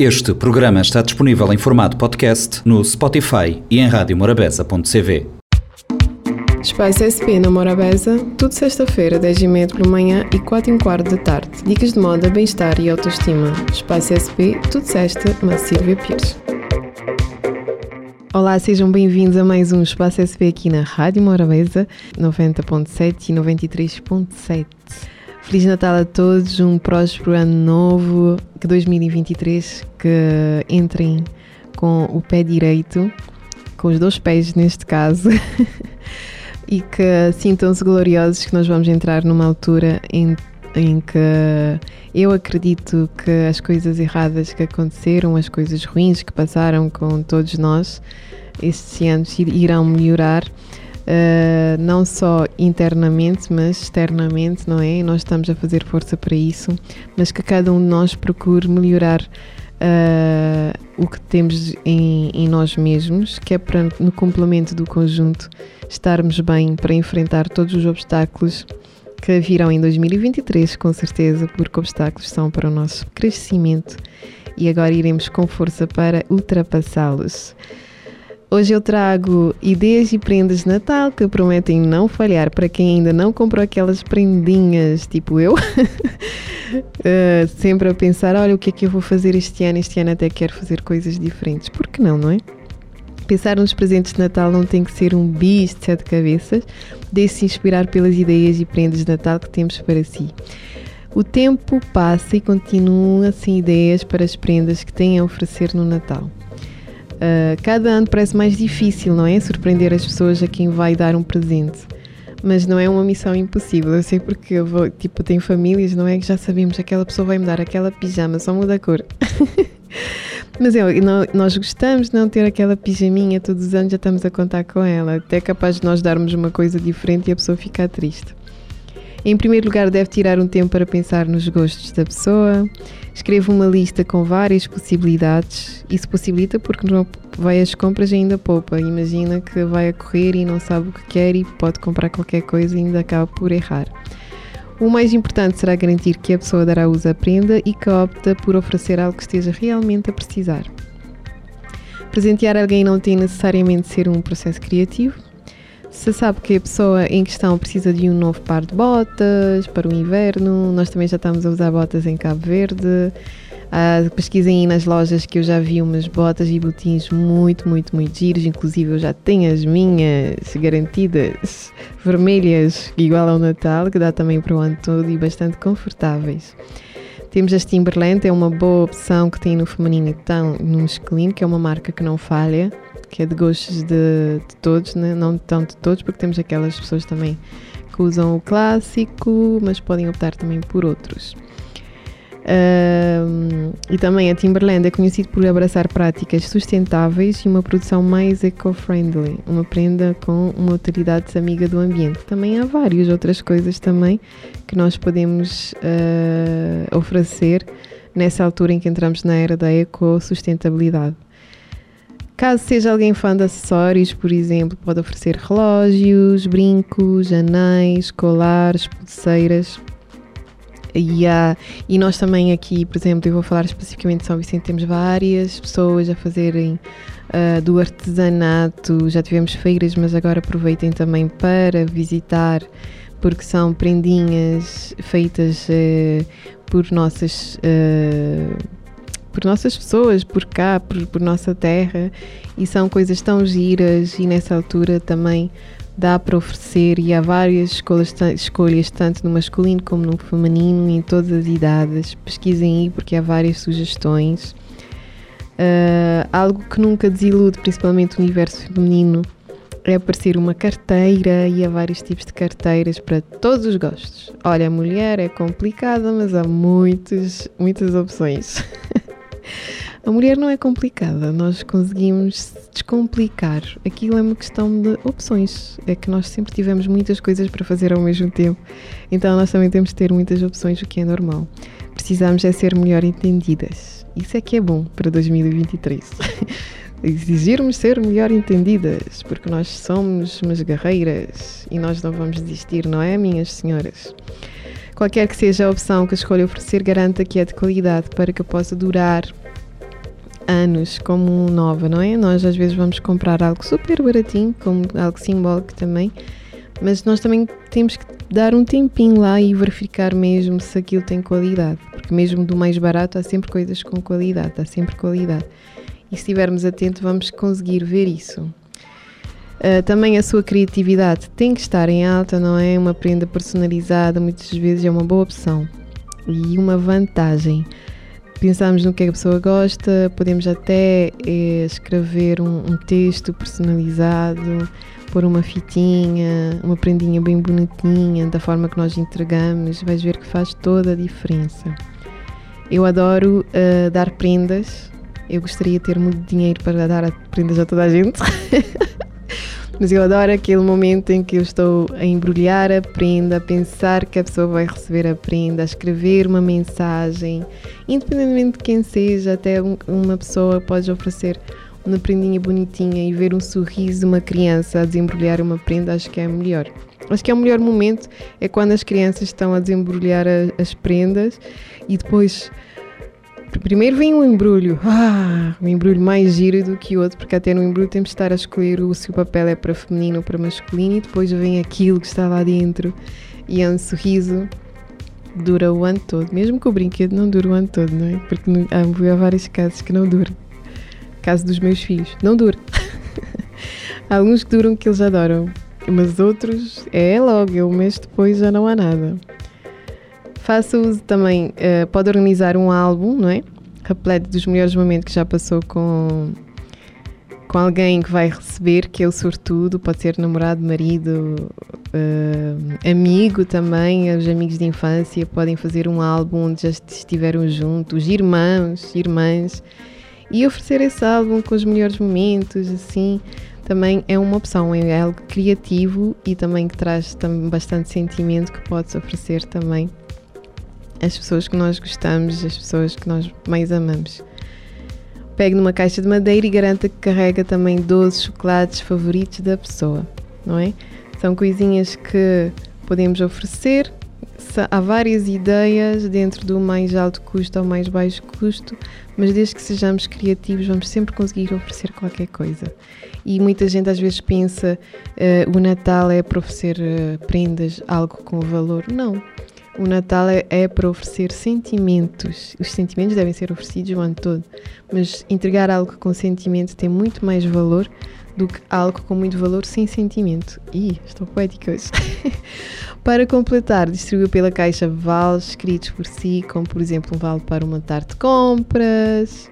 Este programa está disponível em formato podcast no Spotify e em radiomorabeza.cv. Espaço SP na Morabeza, tudo sexta-feira, 10 e meia pela manhã e 4 e quarto da tarde. Dicas de moda, bem-estar e autoestima. Espaço SP, tudo sexta, na Silvia Pires. Olá, sejam bem-vindos a mais um Espaço SP aqui na Rádio Morabeza, 90.7 e 93.7. Feliz Natal a todos, um próspero ano novo, que 2023 que entrem com o pé direito, com os dois pés neste caso, e que sintam-se gloriosos que nós vamos entrar numa altura em, em que eu acredito que as coisas erradas que aconteceram, as coisas ruins que passaram com todos nós estes anos irão melhorar uh, não só internamente, mas externamente, não é? Nós estamos a fazer força para isso, mas que cada um de nós procure melhorar uh, o que temos em, em, nós mesmos, que é para, no complemento do conjunto, estarmos bem para enfrentar todos os obstáculos que virão em 2023, com certeza, porque obstáculos são para o nosso crescimento e agora iremos com força para ultrapassá-los. Hoje eu trago ideias e prendas de Natal que prometem não falhar para quem ainda não comprou aquelas prendinhas, tipo eu. uh, sempre a pensar: olha, o que é que eu vou fazer este ano? Este ano até quero fazer coisas diferentes. Por que não, não é? Pensar nos presentes de Natal não tem que ser um bicho de sete cabeças, deixe-se inspirar pelas ideias e prendas de Natal que temos para si. O tempo passa e continuam assim ideias para as prendas que têm a oferecer no Natal. Uh, cada ano parece mais difícil, não é? Surpreender as pessoas a quem vai dar um presente. Mas não é uma missão impossível. Eu sei porque eu vou, tipo, tenho famílias, não é? Que já sabemos que aquela pessoa vai me dar aquela pijama, só muda a cor. Mas eu, nós gostamos de não ter aquela pijaminha todos os anos, já estamos a contar com ela. Até é capaz de nós darmos uma coisa diferente e a pessoa ficar triste. Em primeiro lugar, deve tirar um tempo para pensar nos gostos da pessoa. Escreva uma lista com várias possibilidades. Isso possibilita porque não vai às compras e ainda poupa. Imagina que vai a correr e não sabe o que quer e pode comprar qualquer coisa e ainda acaba por errar. O mais importante será garantir que a pessoa dará uso à prenda e que opta por oferecer algo que esteja realmente a precisar. Presentear alguém não tem necessariamente ser um processo criativo, se sabe que a pessoa em questão precisa de um novo par de botas para o inverno, nós também já estamos a usar botas em Cabo Verde. Uh, pesquisem aí nas lojas que eu já vi umas botas e botins muito, muito, muito giros. Inclusive, eu já tenho as minhas garantidas vermelhas, igual ao Natal, que dá também para o ano todo e bastante confortáveis. Temos as Timberland, é uma boa opção que tem no feminino e tão no masculino, que é uma marca que não falha que é de gostos de, de todos, né? não tanto de todos, porque temos aquelas pessoas também que usam o clássico, mas podem optar também por outros. E também a Timberland é conhecido por abraçar práticas sustentáveis e uma produção mais eco-friendly, uma prenda com uma utilidade amiga do ambiente. Também há várias outras coisas também que nós podemos uh, oferecer nessa altura em que entramos na era da eco-sustentabilidade. Caso seja alguém fã de acessórios, por exemplo, pode oferecer relógios, brincos, anéis, colares, pulseiras. E, há, e nós também aqui, por exemplo, eu vou falar especificamente de São Vicente, temos várias pessoas a fazerem uh, do artesanato, já tivemos feiras, mas agora aproveitem também para visitar, porque são prendinhas feitas uh, por nossas. Uh, por nossas pessoas, por cá, por, por nossa terra, e são coisas tão giras e nessa altura também dá para oferecer e há várias escolhas, escolhas tanto no masculino como no feminino em todas as idades. Pesquisem aí porque há várias sugestões. Uh, algo que nunca desilude, principalmente o universo feminino, é aparecer uma carteira e há vários tipos de carteiras para todos os gostos. Olha, a mulher é complicada, mas há muitas, muitas opções. A mulher não é complicada, nós conseguimos descomplicar. Aquilo é uma questão de opções. É que nós sempre tivemos muitas coisas para fazer ao mesmo tempo, então nós também temos de ter muitas opções, o que é normal. Precisamos é ser melhor entendidas. Isso é que é bom para 2023. Exigirmos ser melhor entendidas, porque nós somos umas guerreiras e nós não vamos desistir, não é, minhas senhoras? Qualquer que seja a opção que escolha oferecer, garanta que é de qualidade para que possa durar anos como nova, não é? Nós às vezes vamos comprar algo super baratinho, como algo simbólico também, mas nós também temos que dar um tempinho lá e verificar mesmo se aquilo tem qualidade, porque mesmo do mais barato há sempre coisas com qualidade, há sempre qualidade. E se estivermos atentos, vamos conseguir ver isso. Uh, também a sua criatividade tem que estar em alta, não é? Uma prenda personalizada muitas vezes é uma boa opção e uma vantagem. Pensamos no que a pessoa gosta, podemos até eh, escrever um, um texto personalizado, pôr uma fitinha, uma prendinha bem bonitinha, da forma que nós entregamos, vais ver que faz toda a diferença. Eu adoro uh, dar prendas, eu gostaria de ter muito dinheiro para dar prendas a toda a gente. Mas eu adoro aquele momento em que eu estou a embrulhar a prenda, a pensar que a pessoa vai receber a prenda, a escrever uma mensagem, independentemente de quem seja, até uma pessoa pode oferecer uma prendinha bonitinha e ver um sorriso de uma criança a desembrulhar uma prenda, acho que é melhor. Acho que é o melhor momento é quando as crianças estão a desembrulhar as prendas e depois Primeiro vem um embrulho, ah, um embrulho mais giro do que o outro, porque até no embrulho temos de estar a escolher o, se o papel é para feminino ou para masculino, e depois vem aquilo que está lá dentro, e é um sorriso dura o ano todo, mesmo que o brinquedo não dure o ano todo, não é? Porque há, há vários casos que não dura. Caso dos meus filhos, não dura. há alguns que duram que eles adoram, mas outros é logo, um mês depois já não há nada. Faça uso também, uh, pode organizar um álbum, não é? Repleto dos melhores momentos que já passou com, com alguém que vai receber, que é o sortudo, pode ser namorado, marido, uh, amigo também, os amigos de infância podem fazer um álbum onde já estiveram juntos, irmãos, irmãs, e oferecer esse álbum com os melhores momentos, assim, também é uma opção, é algo criativo e também que traz também bastante sentimento que pode oferecer também as pessoas que nós gostamos, as pessoas que nós mais amamos. Pegue numa caixa de madeira e garanta que carrega também 12 chocolates favoritos da pessoa, não é? São coisinhas que podemos oferecer. Há várias ideias dentro do mais alto custo ao mais baixo custo, mas desde que sejamos criativos, vamos sempre conseguir oferecer qualquer coisa. E muita gente às vezes pensa uh, o Natal é para oferecer uh, prendas, algo com valor. Não o Natal é, é, para oferecer sentimentos. Os sentimentos devem ser oferecidos o ano todo, mas entregar algo com sentimento tem muito mais valor do que algo com muito valor sem sentimento. Ih, estou poética hoje. para completar, distribuiu pela caixa vales escritos por si, como por exemplo um vale para uma tarde de compras.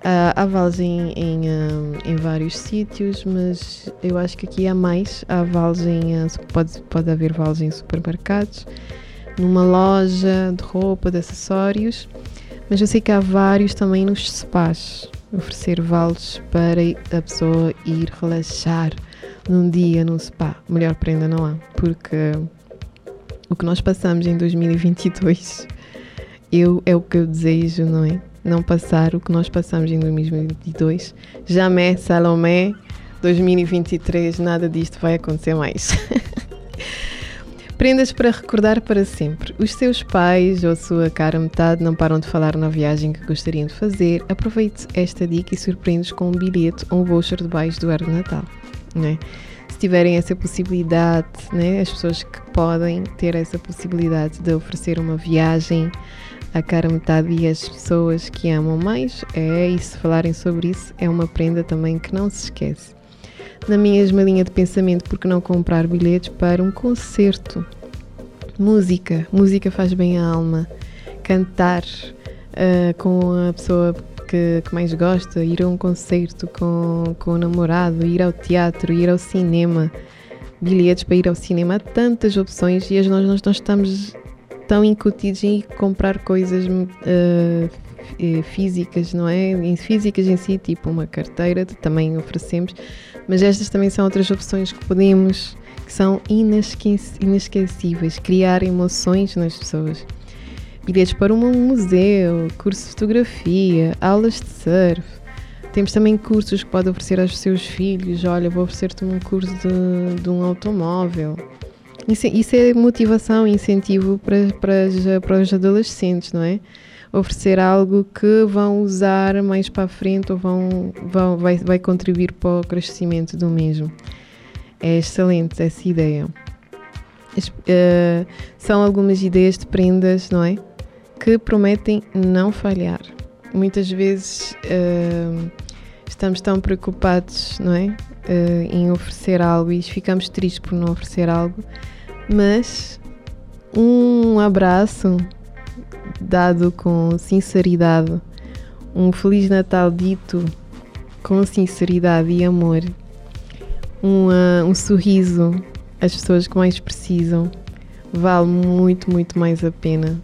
Uh, há vales em, em, uh, em, vários sítios, mas eu acho que aqui há mais. Há vales em. Uh, pode, pode haver vales em supermercados numa loja de roupa, de acessórios, mas eu sei que há vários também nos spas, oferecer vales para a pessoa ir relaxar num dia num spa. Melhor prenda não há, porque o que nós passamos em 2022 eu, é o que eu desejo, não é? Não passar o que nós passamos em 2022. Jamais, Salomé, 2023, nada disto vai acontecer mais. Prendas para recordar para sempre. Os seus pais ou a sua cara metade não param de falar na viagem que gostariam de fazer. Aproveite esta dica e surpreende-os com um bilhete ou um voucher debaixo do ar de Natal. Né? Se tiverem essa possibilidade, né? as pessoas que podem ter essa possibilidade de oferecer uma viagem à cara metade e as pessoas que amam mais, é, e se falarem sobre isso, é uma prenda também que não se esquece na mesma linha de pensamento, porque não comprar bilhetes para um concerto? Música, música faz bem à alma. Cantar uh, com a pessoa que, que, mais gosta, ir a um concerto com, com o namorado, ir ao teatro, ir ao cinema. Bilhetes para ir ao cinema, há tantas opções e nós, nós, nós estamos tão incutidos em comprar coisas uh, físicas, não é? Físicas em si, tipo uma carteira, também oferecemos, mas estas também são outras opções que podemos, que são inesquecíveis, criar emoções nas pessoas. Bilhetes para um museu, curso de fotografia, aulas de surf. Temos também cursos que pode oferecer aos seus filhos. Olha, vou oferecer-te um curso de, de, um automóvel. Isso, isso é motivação incentivo para, para, para os adolescentes, não é? oferecer algo que vão usar mais para a frente ou vão, vão vai, vai contribuir para o crescimento do mesmo. É excelente essa ideia. Uh, são algumas ideias de prendas, não é? Que prometem não falhar. Muitas vezes uh, estamos tão preocupados, não é? Uh, em oferecer algo e ficamos tristes por não oferecer algo, mas um abraço dado com sinceridade, um Feliz Natal dito com sinceridade e amor, um, um sorriso às pessoas que mais precisam, vale muito, muito mais a pena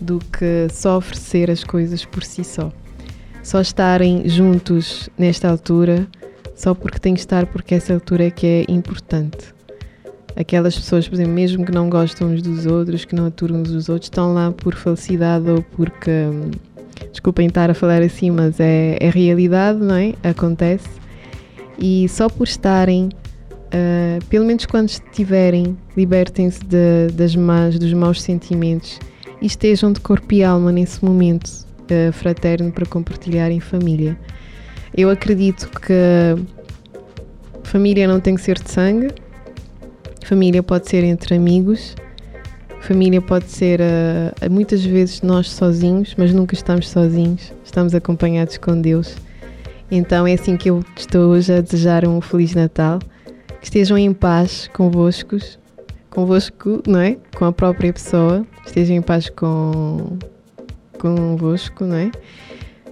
do que só oferecer as coisas por si só. Só estarem juntos nesta altura, só porque tem que estar, porque essa altura é que é importante aquelas pessoas, por exemplo, mesmo que não gostam uns dos outros, que não aturam uns dos outros, estão lá por felicidade ou porque. Hum, desculpem estar a falar assim, mas é, é realidade, não é? Acontece. E só por estarem, uh, pelo menos quando estiverem, libertem-se das más, dos maus sentimentos e estejam de corpo e alma nesse momento fraterno para compartilhar em família. Eu acredito que família não tem que ser de sangue, Família pode ser entre amigos, família pode ser uh, muitas vezes nós sozinhos, mas nunca estamos sozinhos, estamos acompanhados com Deus. Então é assim que eu estou hoje a desejar um Feliz Natal, que estejam em paz convosco, convosco, não é? Com a própria pessoa, estejam em paz com convosco, não é?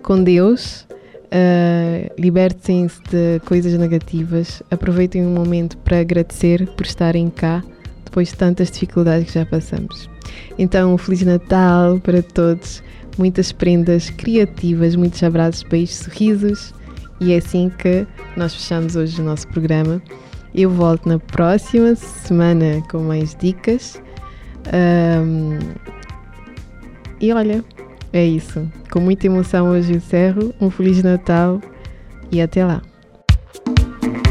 Com Deus Uh, Libertem-se de coisas negativas, aproveitem um momento para agradecer por estarem cá depois de tantas dificuldades que já passamos. Então, um Feliz Natal para todos, muitas prendas criativas, muitos abraços, beijos, sorrisos e é assim que nós fechamos hoje o nosso programa. Eu volto na próxima semana com mais dicas. Um, e olha, é isso. Com muita emoção hoje encerro. Um Feliz Natal e até lá.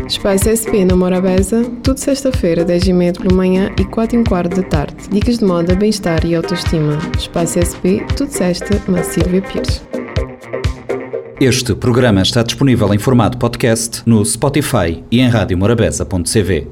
Espaço SP na Morabeza, tudo sexta-feira, 10h30 pela manhã e 4 h quarto da tarde. Dicas de moda, bem-estar e autoestima. Espaço SP, tudo sexta, na Silvia Pires. Este programa está disponível em formato podcast no Spotify e em radiomorabeza.cv.